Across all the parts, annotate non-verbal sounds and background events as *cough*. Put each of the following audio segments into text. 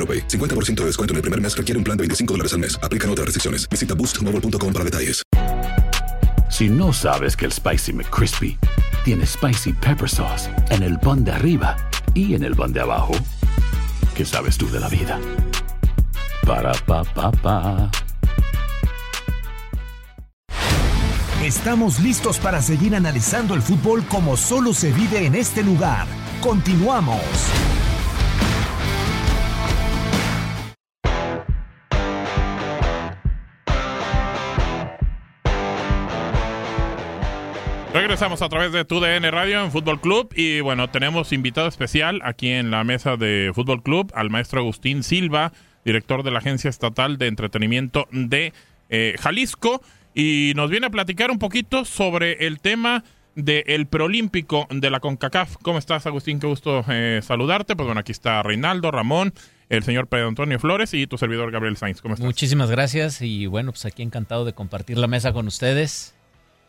AroPay. 50% de descuento en el primer mes requiere un plan de 25 dólares al mes. Aplican otras restricciones. Visita boostmobile.com para detalles. Si no sabes que el Spicy McCrispy tiene Spicy Pepper Sauce en el pan de arriba y en el pan de abajo, ¿qué sabes tú de la vida? Para, pa, pa, pa. Estamos listos para seguir analizando el fútbol como solo se vive en este lugar. Continuamos. Regresamos a través de TUDN Radio en Fútbol Club y bueno, tenemos invitado especial aquí en la mesa de Fútbol Club al maestro Agustín Silva, director de la Agencia Estatal de Entretenimiento de eh, Jalisco y nos viene a platicar un poquito sobre el tema del preolímpico de la CONCACAF. ¿Cómo estás, Agustín? Qué gusto eh, saludarte. Pues bueno, aquí está Reinaldo, Ramón, el señor Pedro Antonio Flores y tu servidor Gabriel Sainz. ¿Cómo estás? Muchísimas gracias y bueno, pues aquí encantado de compartir la mesa con ustedes.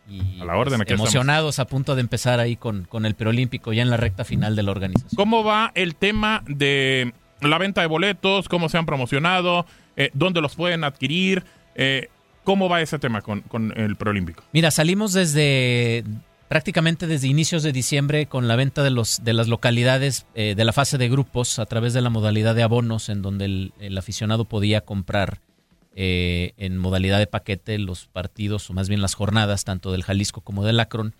Y A la orden, pues, emocionados a punto de empezar ahí con, con el preolímpico ya en la recta final de la organización. ¿Cómo va el tema de la venta de boletos? ¿Cómo se han promocionado? Eh, ¿Dónde los pueden adquirir? Eh, ¿Cómo va ese tema con, con el preolímpico? Mira, salimos desde prácticamente desde inicios de diciembre con la venta de los de las localidades eh, de la fase de grupos a través de la modalidad de abonos en donde el, el aficionado podía comprar eh, en modalidad de paquete los partidos o más bien las jornadas tanto del Jalisco como del Akron.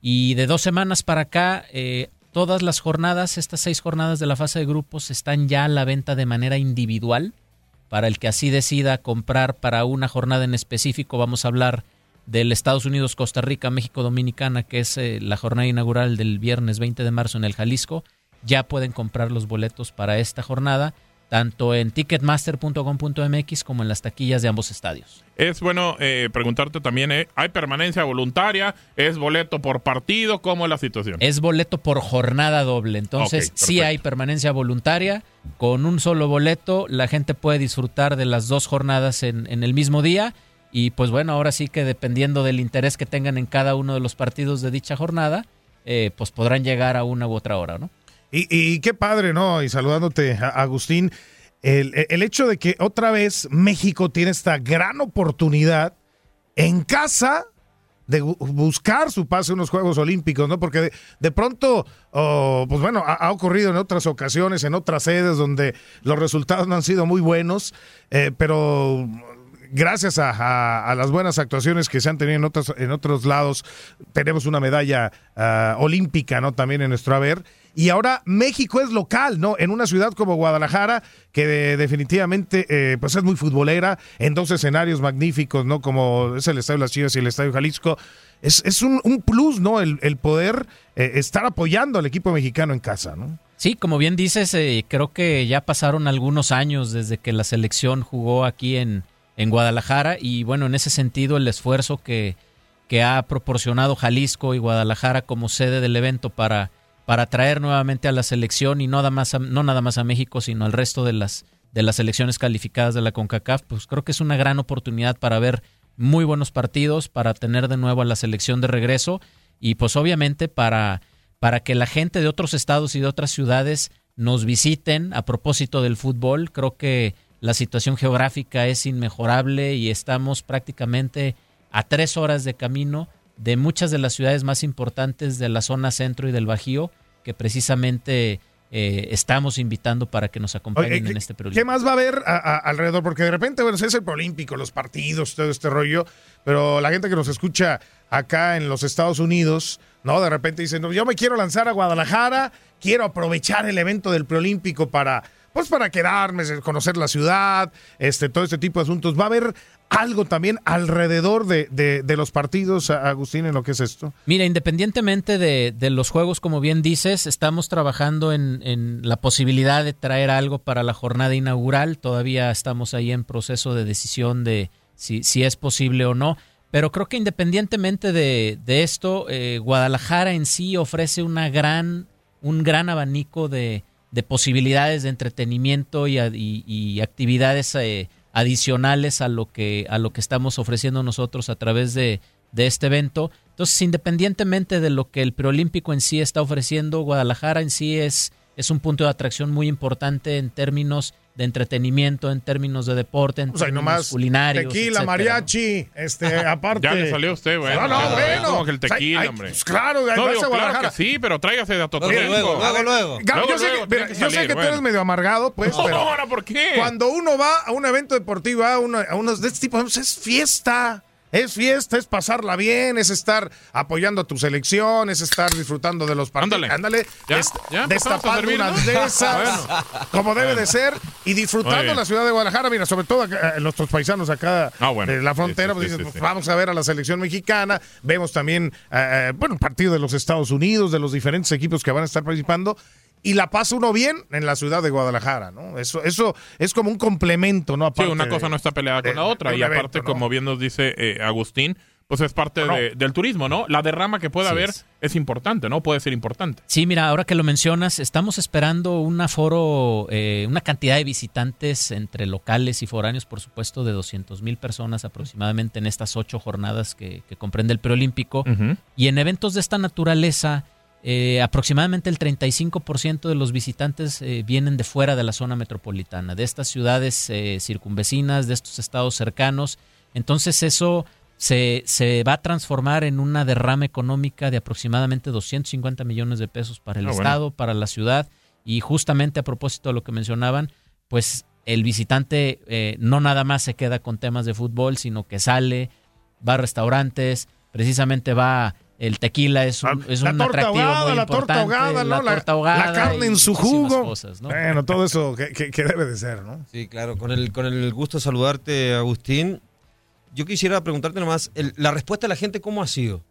Y de dos semanas para acá eh, todas las jornadas estas seis jornadas de la fase de grupos están ya a la venta de manera individual. Para el que así decida comprar para una jornada en específico vamos a hablar del Estados Unidos, Costa Rica, México, Dominicana, que es eh, la jornada inaugural del viernes 20 de marzo en el Jalisco, ya pueden comprar los boletos para esta jornada, tanto en ticketmaster.com.mx como en las taquillas de ambos estadios. Es bueno eh, preguntarte también, eh, ¿hay permanencia voluntaria? ¿Es boleto por partido? ¿Cómo es la situación? Es boleto por jornada doble, entonces sí hay permanencia voluntaria. Con un solo boleto la gente puede disfrutar de las dos jornadas en, en el mismo día. Y pues bueno, ahora sí que dependiendo del interés que tengan en cada uno de los partidos de dicha jornada, eh, pues podrán llegar a una u otra hora, ¿no? Y, y qué padre, ¿no? Y saludándote, Agustín, el, el hecho de que otra vez México tiene esta gran oportunidad en casa de bu- buscar su pase a unos Juegos Olímpicos, ¿no? Porque de, pronto, oh, pues bueno, ha, ocurrido en otras ocasiones, en otras sedes donde los resultados no han sido muy buenos, eh, pero gracias a, las buenas actuaciones que se han tenido en otros, en otros lados, tenemos una medalla ah, olímpica, ¿no? También en nuestro haber. Y ahora México es local, ¿no? En una ciudad como Guadalajara, que de- definitivamente eh, pues es muy futbolera, en dos escenarios magníficos, ¿no? Como es el Estadio Las Chivas y el Estadio Jalisco. Es, es un, plus, ¿no? El, el poder eh, estar apoyando al equipo mexicano en casa, ¿no? Sí, como bien dices, eh, creo que ya pasaron algunos años desde que la selección jugó aquí en, en Guadalajara y bueno, en ese sentido el esfuerzo que, que ha proporcionado Jalisco y Guadalajara como sede del evento para, para traer nuevamente a la selección y no nada más a, no nada más a México, sino al resto de las, de las selecciones calificadas de la CONCACAF, pues creo que es una gran oportunidad para ver muy buenos partidos para tener de nuevo a la selección de regreso y pues obviamente para, para que la gente de otros estados y de otras ciudades nos visiten a propósito del fútbol. Creo que la situación geográfica es inmejorable y estamos prácticamente a tres horas de camino de muchas de las ciudades más importantes de la zona centro y del Bajío, que precisamente eh, estamos invitando para que nos acompañen Oye, en este programa. ¿Qué más va a haber a- a- alrededor? Porque de repente, bueno, es el Prolímpico, los partidos, todo este rollo, pero la gente que nos escucha acá en los Estados Unidos, ¿no? De repente dicen, no, yo me quiero lanzar a Guadalajara, quiero aprovechar el evento del Preolímpico para, pues para quedarme, conocer la ciudad, este, todo este tipo de asuntos. ¿Va a haber algo también alrededor de, de- los partidos, Agustín, en lo que es esto? Mira, independientemente de, de los juegos, como bien dices, estamos trabajando en, en la posibilidad de traer algo para la jornada inaugural. Todavía estamos ahí en proceso de decisión de si, si es posible o no. Pero creo que independientemente de, esto, eh, Guadalajara en sí ofrece una gran, un gran abanico de, de posibilidades de entretenimiento y- y actividades eh, adicionales a lo que a lo que estamos ofreciendo nosotros a través de, de este evento. Entonces, independientemente de lo que el preolímpico en sí está ofreciendo, Guadalajara en sí es, es un punto de atracción muy importante en términos de entretenimiento, en términos de deporte, en Pues ahí términos nomás culinarios. tequila, etcétera, ¿no? mariachi, este, *laughs* aparte. Ya le salió usted, bueno. No, no, Ya, bueno. Como que el tequila, Ay, hombre. pues claro, ahí No, vas digo, a claro que sí, pero tráigase de Luego, Tototengo. luego, luego, luego. Luego, yo sé, que, mira, que yo sé salir, que tú bueno. eres medio amargado, pues, No, pero ahora, ¿por qué? cuando uno va a un evento deportivo, a, uno- a unos de este tipo, es fiesta. Es fiesta, es pasarla bien, es estar apoyando a tu selección, es estar disfrutando de los partidos. Ándale. Ándale, ¿Ya? dest- ¿Ya empezamos a destapando servir, unas no? de esas, como debe de ser, y disfrutando la ciudad de Guadalajara. Mira, sobre todo acá, eh, nuestros paisanos acá Ah, bueno. de la frontera, Sí, sí, pues, sí, pues, vamos a ver a la selección mexicana, vemos también, eh, bueno, partido de los Estados Unidos, de los diferentes equipos que van a estar participando, y la pasa uno bien en la ciudad de Guadalajara, ¿no? Eso, eso es como un complemento, ¿no? Sí, una cosa de- no está peleada de- con la otra. Y aparte, evento, ¿no? como bien nos dice eh, Agustín, pues es parte No. de- del turismo, ¿no? La derrama que pueda haber es. es. importante, ¿no? Puede ser importante. Sí, mira, ahora que lo mencionas, estamos esperando un aforo, eh, una cantidad de visitantes entre locales y foráneos, por supuesto, de 200 mil personas aproximadamente en estas ocho jornadas que, que comprende el preolímpico. Y en eventos de esta naturaleza, eh, aproximadamente el 35% de los visitantes eh, vienen de fuera de la zona metropolitana, de estas ciudades eh, circunvecinas, de estos estados cercanos. Entonces eso se, se va a transformar en una derrama económica de aproximadamente 250 millones de pesos para el Ah, bueno. Estado, para la ciudad. Y justamente a propósito de lo que mencionaban, pues el visitante eh, no nada más se queda con temas de fútbol, sino que sale, va a restaurantes, precisamente va el tequila es un, es la un torta atractivo ahogada, muy la torta importante, ahogada, ¿no? la torta ahogada la carne en su jugo. cosas, ¿no? Bueno, todo eso que, que- que debe de ser, ¿no? Sí, claro, con el, con el gusto de saludarte, Agustín. Yo quisiera preguntarte nomás, el- la respuesta de la gente, ¿cómo ha sido?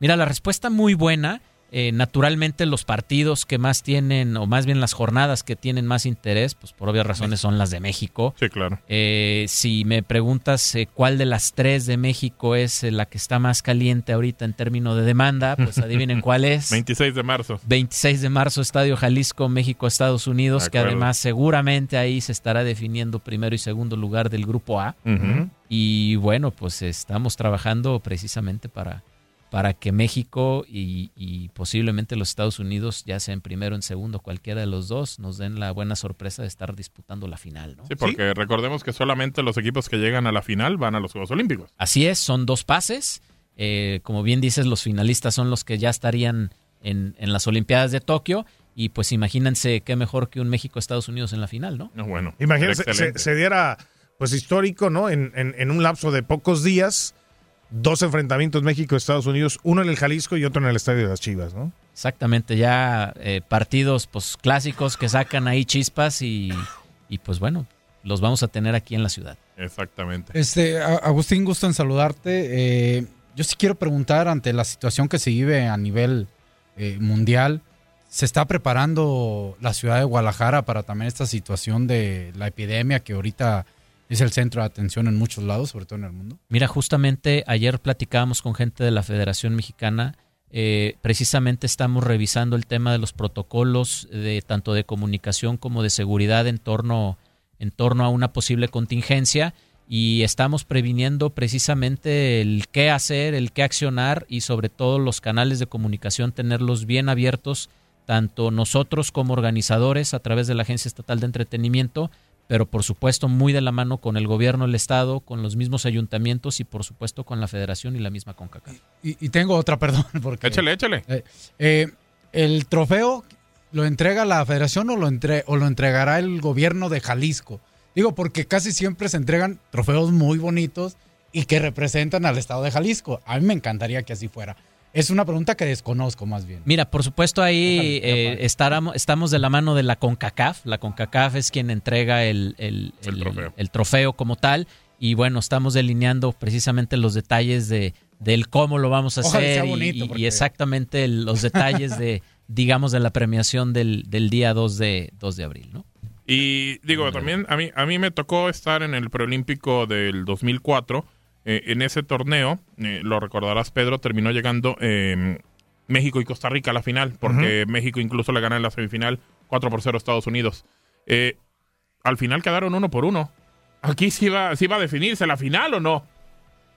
Mira, la respuesta muy buena. Eh, naturalmente los partidos que más tienen, o más bien las jornadas que tienen más interés, pues por obvias razones son las de México. Sí, claro. Eh, si me preguntas eh, cuál de las tres de México es eh, la que está más caliente ahorita en términos de demanda, pues adivinen *laughs* cuál es. 26 de marzo. 26 de marzo, Estadio Jalisco, México, Estados Unidos, que además seguramente ahí se estará definiendo primero y segundo lugar del grupo A. Y bueno, pues estamos trabajando precisamente para, para que México y, y posiblemente los Estados Unidos, ya sea en primero o en segundo, cualquiera de los dos, nos den la buena sorpresa de estar disputando la final. ¿no? Sí, porque recordemos que solamente los equipos que llegan a la final van a los Juegos Olímpicos. Así es, son dos pases. Eh, como bien dices, los finalistas son los que ya estarían en, en las Olimpiadas de Tokio. Y pues imagínense qué mejor que un México-Estados Unidos en la final, ¿no? No, bueno. Imagínense, se, se diera, pues histórico, ¿no? En, en- en un lapso de pocos días, dos enfrentamientos México-Estados Unidos, uno en el Jalisco y otro en el Estadio de las Chivas, ¿no? Exactamente, ya eh, partidos pues clásicos que sacan ahí chispas y, y, pues bueno, los vamos a tener aquí en la ciudad. Exactamente. Este, Agustín, gusto en saludarte. Eh, yo sí quiero preguntar ante la situación que se vive a nivel eh, mundial. ¿Se está preparando la ciudad de Guadalajara para también esta situación de la epidemia que ahorita es el centro de atención en muchos lados, sobre todo en el mundo? Mira, justamente ayer platicábamos con gente de la Federación Mexicana. eh, precisamente estamos revisando el tema de los protocolos de tanto de comunicación como de seguridad en torno, en torno a una posible contingencia. y estamos previniendo precisamente el qué hacer, el qué accionar y sobre todo los canales de comunicación tenerlos bien abiertos, tanto nosotros como organizadores a través de la Agencia Estatal de Entretenimiento, pero por supuesto muy de la mano con el gobierno del Estado, con los mismos ayuntamientos y por supuesto con la Federación y la misma CONCACAF. Y, y tengo otra, *laughs* perdón. Porque, Échale, échale. eh, eh, ¿El trofeo lo entrega la federación o lo, entre- o lo entregará el gobierno de Jalisco? Digo, porque casi siempre se entregan trofeos muy bonitos y que representan al estado de Jalisco. A mí me encantaría que así fuera. Es una pregunta que desconozco más bien. Mira, por supuesto ahí eh, estaramos- estamos de la mano de la CONCACAF. La CONCACAF es quien entrega el, el- El el- trofeo. el trofeo como tal. Y bueno, estamos delineando precisamente los detalles de, del cómo lo vamos a Ojalá hacer sea y- bonito, y, porque- y exactamente los detalles de, *laughs* digamos, de la premiación del, del día 2 de, 2 de abril, ¿no? Y digo, también a mí, a mí me tocó estar en el preolímpico del 2004. Eh, en ese torneo, eh, lo recordarás, Pedro, terminó llegando eh, México y Costa Rica a la final, porque México incluso le gana en la semifinal 4 por 0 a Estados Unidos. Eh, al final quedaron uno por uno. Aquí sí iba, sí iba a definirse la final o no.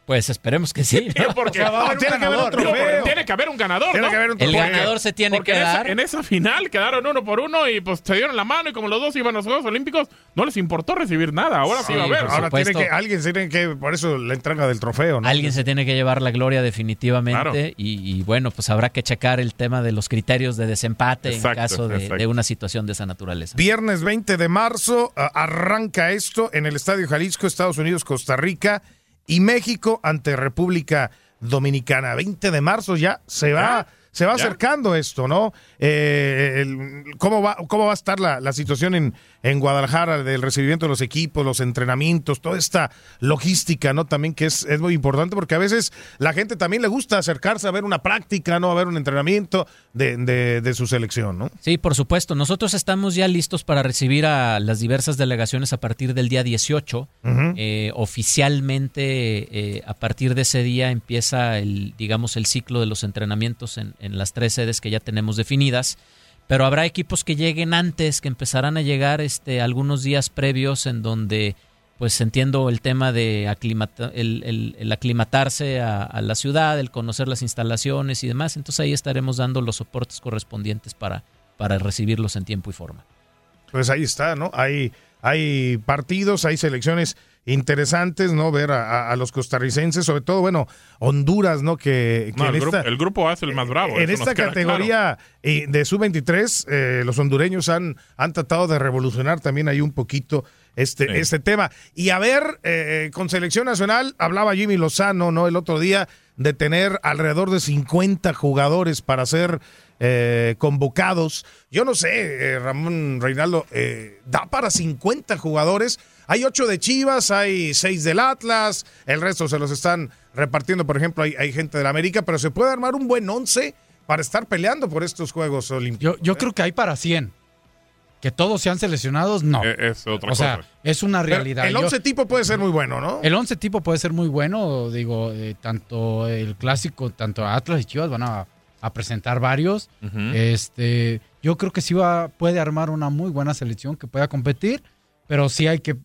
Pues esperemos que sí. ¿no? *laughs* Porque O sea, va a haber un tiene, que haber un tiene que haber un ganador, Tiene ¿no? que haber un El ganador se tiene Porque que en esa, dar. en esa final quedaron uno por uno y pues se dieron la mano y como los dos iban a los Juegos Olímpicos, no les importó recibir nada. Ahora sí, Sí, va a haber. Ahora tiene que, alguien se tiene que, por eso la entrega del trofeo, ¿no? Alguien se tiene que llevar la gloria definitivamente Claro. y, y, bueno, pues habrá que checar el tema de los criterios de desempate Exacto, en caso de, una situación de esa naturaleza. Viernes 20 de marzo arranca esto en el Estadio Jalisco, Estados Unidos, Costa Rica y México ante República Dominicana. 20 de marzo ya se va. Se va ¿Ya? acercando esto, ¿no? Eh, el- ¿cómo, va, ¿Cómo va a estar la, la situación en, en Guadalajara del recibimiento de los equipos, los entrenamientos, toda esta logística, ¿no? También que es, es muy importante porque a veces la gente también le gusta acercarse a ver una práctica, ¿no? A ver un entrenamiento de, de- de su selección, ¿no? Sí, por supuesto. Nosotros estamos ya listos para recibir a las diversas delegaciones a partir del día 18. Eh, oficialmente, eh, a partir de ese día empieza el, digamos, el ciclo de los entrenamientos en, en las tres sedes que ya tenemos definidas. Pero habrá equipos que lleguen antes, que empezarán a llegar este, algunos días previos en donde, pues entiendo el tema de aclimata- el aclimatarse a, a la ciudad, el conocer las instalaciones y demás. Entonces ahí estaremos dando los soportes correspondientes para, para recibirlos en tiempo y forma. Pues ahí está, ¿no? Hay, hay partidos, hay selecciones interesantes, ¿no? Ver a, a- a los costarricenses, sobre todo, bueno, Honduras, ¿no? Que, que No, en el, grupo, esta, el grupo más bravo. en esta categoría eh, de sub-23, eh, los hondureños han, han tratado de revolucionar también ahí un poquito este, Sí. este tema. Y a ver, eh, con selección nacional, hablaba Jimmy Lozano, ¿no? El otro día de tener alrededor de 50 jugadores para ser eh, convocados. Yo no sé, eh, Ramón Reinaldo, eh, ¿da para 50 jugadores? Hay 8 de Chivas, hay 6 del Atlas, el resto se los están repartiendo, por ejemplo, hay, hay gente del América, pero se puede armar un buen 11 para estar peleando por estos Juegos Olímpicos. Yo, yo creo que hay para 100. Que todos sean seleccionados, no. Eh, es otra o sea, cosa. es una Pero realidad. el Yo- 11 tipo puede ser muy bueno, ¿no? El 11 tipo puede ser muy bueno, digo, eh, tanto el clásico, tanto Atlas y Chivas van a, a presentar varios. Este, yo creo que sí va, puede armar una muy buena selección que pueda competir, pero sí hay que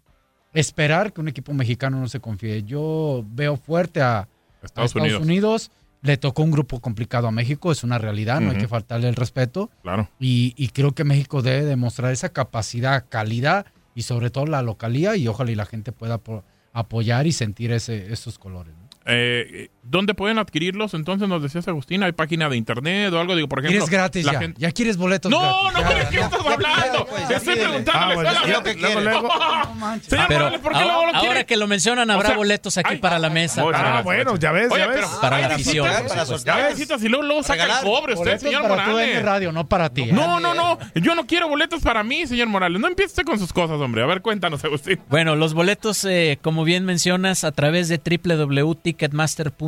esperar que un equipo mexicano no se confíe. Yo veo fuerte a, a Estados, Unidos. Unidos. Le tocó un grupo complicado a México, es una realidad, no hay que faltarle el respeto. Claro. Y, y creo que México debe demostrar esa capacidad, calidad y sobre todo la localía y ojalá y la gente pueda apo- apoyar y sentir ese, esos colores. ¿no? Eh, ¿Dónde pueden adquirirlos? Entonces nos decías, Agustín, ¿hay página de internet o algo? Digo, por ejemplo. ¿Quieres gratis la ya? gente- ¿Ya quieres boletos No, gratis? no, Ya, ¿qué, qué ya. estás hablando? pues, Te estoy pídele. preguntando. Ah, bueno, ¿cuál ya- ya- luego, luego. *laughs* No manches. Señor Pero Morales, ¿por qué luego ahora, lo quiere? ahora que lo mencionan, habrá O sea, boletos aquí ay, para la mesa. Ah, bueno, ya ves, Oye, ya ves. pero Para la hay afición. Para Ya visitas y luego, luego saca el cobre usted, señor para Morales. DN Radio, no para ti. ¿eh? No, no, no. Yo no quiero boletos para mí, señor Morales. No empiece con sus cosas, hombre. A ver, cuéntanos, Agustín. Bueno, los boletos, eh, como bien mencionas, a través de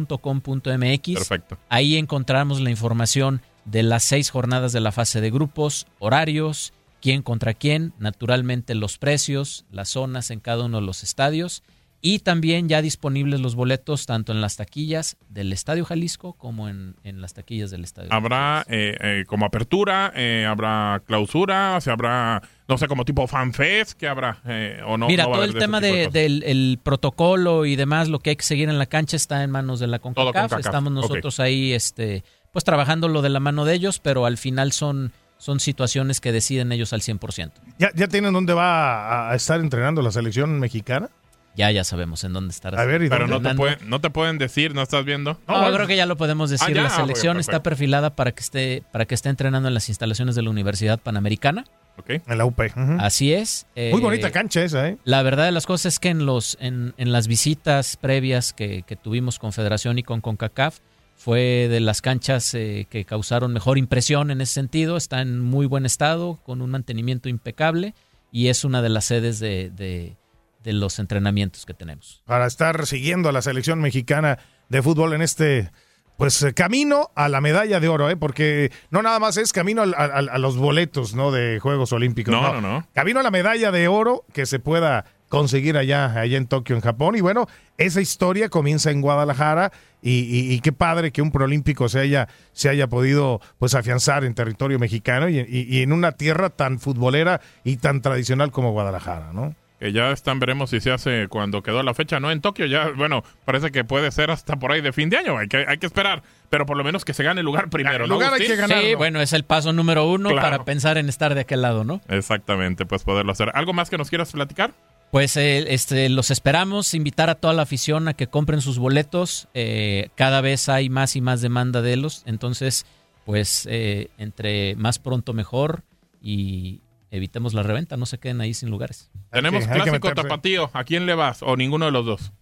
www.ticketmaster.com.mx. Perfecto. Ahí encontramos la información de las seis jornadas de la fase de grupos, horarios, quién contra quién, naturalmente los precios, las zonas en cada uno de los estadios. Y también ya disponibles los boletos tanto en las taquillas del Estadio Jalisco como en, en las taquillas del Estadio. Habrá eh, eh, como apertura, eh, habrá clausura, o sea, habrá, no sé, como tipo fanfest, ¿qué habrá? Eh, o no, Mira, no todo el de tema de, del el protocolo y demás, lo que hay que seguir en la cancha está en manos de la CONCACAF. CONCACAF, Estamos nosotros ahí, este, pues trabajando lo de la mano de ellos, pero al final son, son situaciones que deciden ellos al 100%. ¿Ya, ¿Ya tienen dónde va a, a estar entrenando la selección mexicana? Ya, ya sabemos en dónde estará. A ver, ¿y Pero no te, no te pueden decir, ¿no estás viendo? No, creo que ya lo podemos decir. Ah, ya, la selección está perfilada para que esté para que esté entrenando en las instalaciones de la Universidad Panamericana. Ok. En la UP. Así es. Muy Eh, bonita cancha esa, ¿eh? La verdad de las cosas es que en los en, en las visitas previas que, que tuvimos con Federación y con CONCACAF fue de las canchas eh, que causaron mejor impresión en ese sentido. Está en muy buen estado, con un mantenimiento impecable y es una de las sedes de, de- de los entrenamientos que tenemos. Para estar siguiendo a la selección mexicana de fútbol en este pues eh, camino a la medalla de oro, ¿eh? porque no nada más es camino al- a, los boletos no de Juegos Olímpicos. No, no, no. Camino a la medalla de oro que se pueda conseguir allá, allá en Tokio, en Japón. Y bueno, esa historia comienza en Guadalajara y, y- y qué padre que un proolímpico se haya, se haya podido pues afianzar en territorio mexicano y, y- y en una tierra tan futbolera y tan tradicional como Guadalajara, ¿no? Que ya están, veremos si se hace cuando quedó la fecha, ¿no? En Tokio ya, bueno, parece que puede ser hasta por ahí de fin de año, hay que, hay que esperar, pero por lo menos que se gane el lugar primero, ¿no? lugar hay Agustín? que ganar. Sí, bueno, es el paso número uno Claro. para pensar en estar de aquel lado, ¿no? Exactamente, pues poderlo hacer. ¿Algo más que nos quieras platicar? Pues eh, este, los esperamos, invitar a toda la afición a que compren sus boletos. eh, cada vez hay más y más demanda de los, entonces, pues eh, entre más pronto mejor y evitemos la reventa, no se queden ahí sin lugares. Tenemos que- hay que clásico tapatío, ¿a quién le vas? ¿O ninguno de los dos?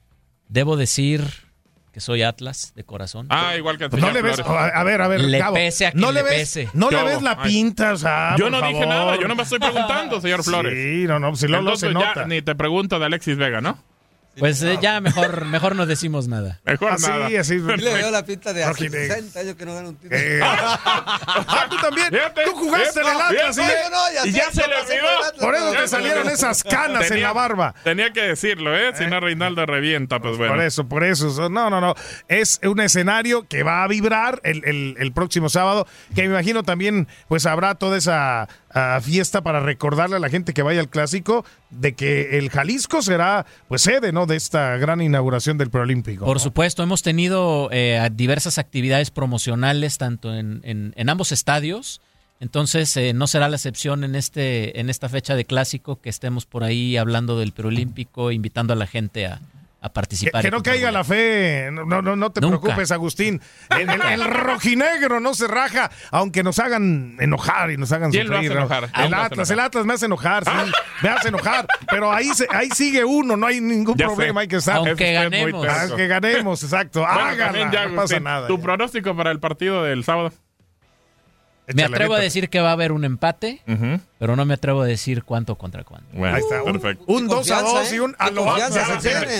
Debo decir que soy Atlas de corazón. Ah, igual que Pues no le ves, a ver, a ver, Le Cabo, pese a quien no le le ves, pese. no le ¿Qué ves la Ay. pinta, o sea, Yo por no dije nada, yo no me estoy preguntando, señor Flores. Sí, no, no, si luego lo se nota. ya ni te pregunto de Alexis Vega, ¿no? Pues eh, ya mejor, mejor no decimos nada. Mejor Así, nada. así. Yo le veo la pinta de hace Rojinegro. 60 años que no gana un título. Eh, *laughs* ah, tú también. Fíjate, tú jugaste en el fíjate, Atlas, ¿sí? fíjate. No, no, ya Y sé, ya se le olvidó. por el Atlas, Por eso te salieron esas canas en la barba. Tenía que decirlo, ¿eh? Si no, Reinaldo revienta, pues bueno. Por eso, por eso. No, no, no. Es un escenario que va a vibrar el, el- el próximo sábado, que me imagino también pues habrá toda esa ah, fiesta para recordarle a la gente que vaya al clásico de que el Jalisco será pues sede, ¿no? De esta gran inauguración del preolímpico. Por ¿no? supuesto, hemos tenido eh, diversas actividades promocionales tanto en, en- en ambos estadios. Entonces, eh, no será la excepción en este en esta fecha de clásico que estemos por ahí hablando del preolímpico, invitando a la gente a, a Que, participar. que no caiga la fe, no, no, no te Nunca. preocupes, Agustín. El, el- el rojinegro no se raja, aunque nos hagan enojar y nos hagan ¿Quién lo sufrir. hace ¿no? enojar? ¿Quién El lo hace Atlas, enojar? el Atlas me hace enojar, sí, me hace enojar. Pero ahí, se- ahí sigue uno, no hay ningún Ya sé. problema, hay que estar. Aunque ganemos. Aunque ganemos, exacto. Bueno, ya, no pasa nada. Tu ya. pronóstico para el partido del sábado. Me atrevo a decir que va a haber un empate, Ujú. pero no me atrevo a decir cuánto contra cuánto. Bueno, Ahí está, un, perfecto. un 2 a confianza, 2 y ¿eh? un a Qué lo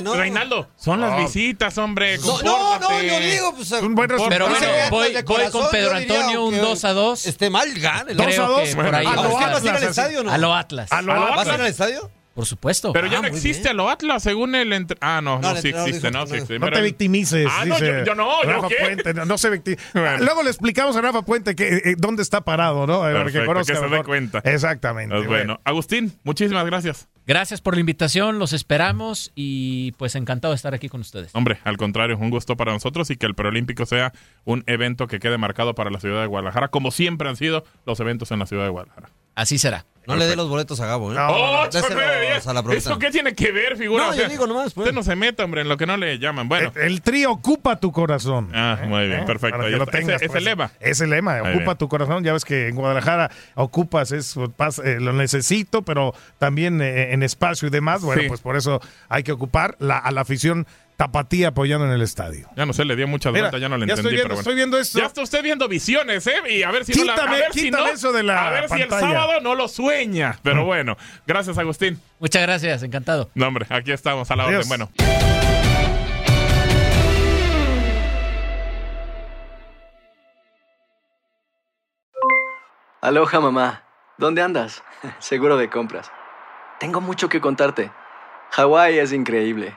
¿no? Reinaldo, son las visitas, hombre. No, no, no, yo digo, pues. Un buen resultado. Pero bueno, voy, voy con Pedro Antonio, un aunque 2 a 2. Esté mal, gane. Dos a Creo dos. que Bueno, por ahí a va lo a ¿Usted estar. va a Atlas, estadio o no? A lo Atlas. A ¿Vas a ir al estadio? Por supuesto. Pero ya Ah, no existe bien. a lo Atlas, según el... entre- Ah, no, No, sí existe, dijo no, sí existe. No te victimices. Ah, no, yo- yo no, ¿yo Rafa qué? Puente, no, no se victi- *laughs* Bueno. Luego le explicamos a Rafa Puente que, eh, dónde está parado, ¿no? Perfecto, conozca que se dé cuenta. Exactamente. Pues bueno, Agustín, muchísimas gracias. Gracias por la invitación, los esperamos y pues encantado de estar aquí con ustedes. Hombre, al contrario, un gusto para nosotros y que el preolímpico sea un evento que quede marcado para la ciudad de Guadalajara, como siempre han sido los eventos en la ciudad de Guadalajara. Así será. No le dé los boletos a Gabo, ¿eh? Productora. ¿Eso qué tiene que ver, figura? No, O yo digo nomás, pues. Usted no se meta, hombre, en lo que no le llaman. Bueno, El, el trío ocupa tu corazón. Ah, muy bien, perfecto. Para que lo. Ese- tengas, ese pues. lema. Es el lema, Muy ocupa bien. tu corazón. Ya ves que en Guadalajara ocupas, es, pas- eh, lo necesito, pero también eh, en espacio y demás. Bueno, Sí. pues por eso hay que ocupar la, a la afición tapatía apoyando en el estadio. ya no sé, le dio muchas Mira, vueltas, ya no le ya entendí, estoy viendo, pero bueno. estoy viendo esto. Ya está usted viendo visiones, ¿eh? Y a ver si no la- a Quítame- ver si quítame no- eso de la A ver si el sábado no lo sueña. Pero bueno, gracias, Agustín. Muchas gracias, encantado. No, hombre, aquí estamos a la Adiós. orden. Bueno. Aloha mamá, ¿dónde andas? *laughs* Seguro de compras. Tengo mucho que contarte. Hawái es increíble.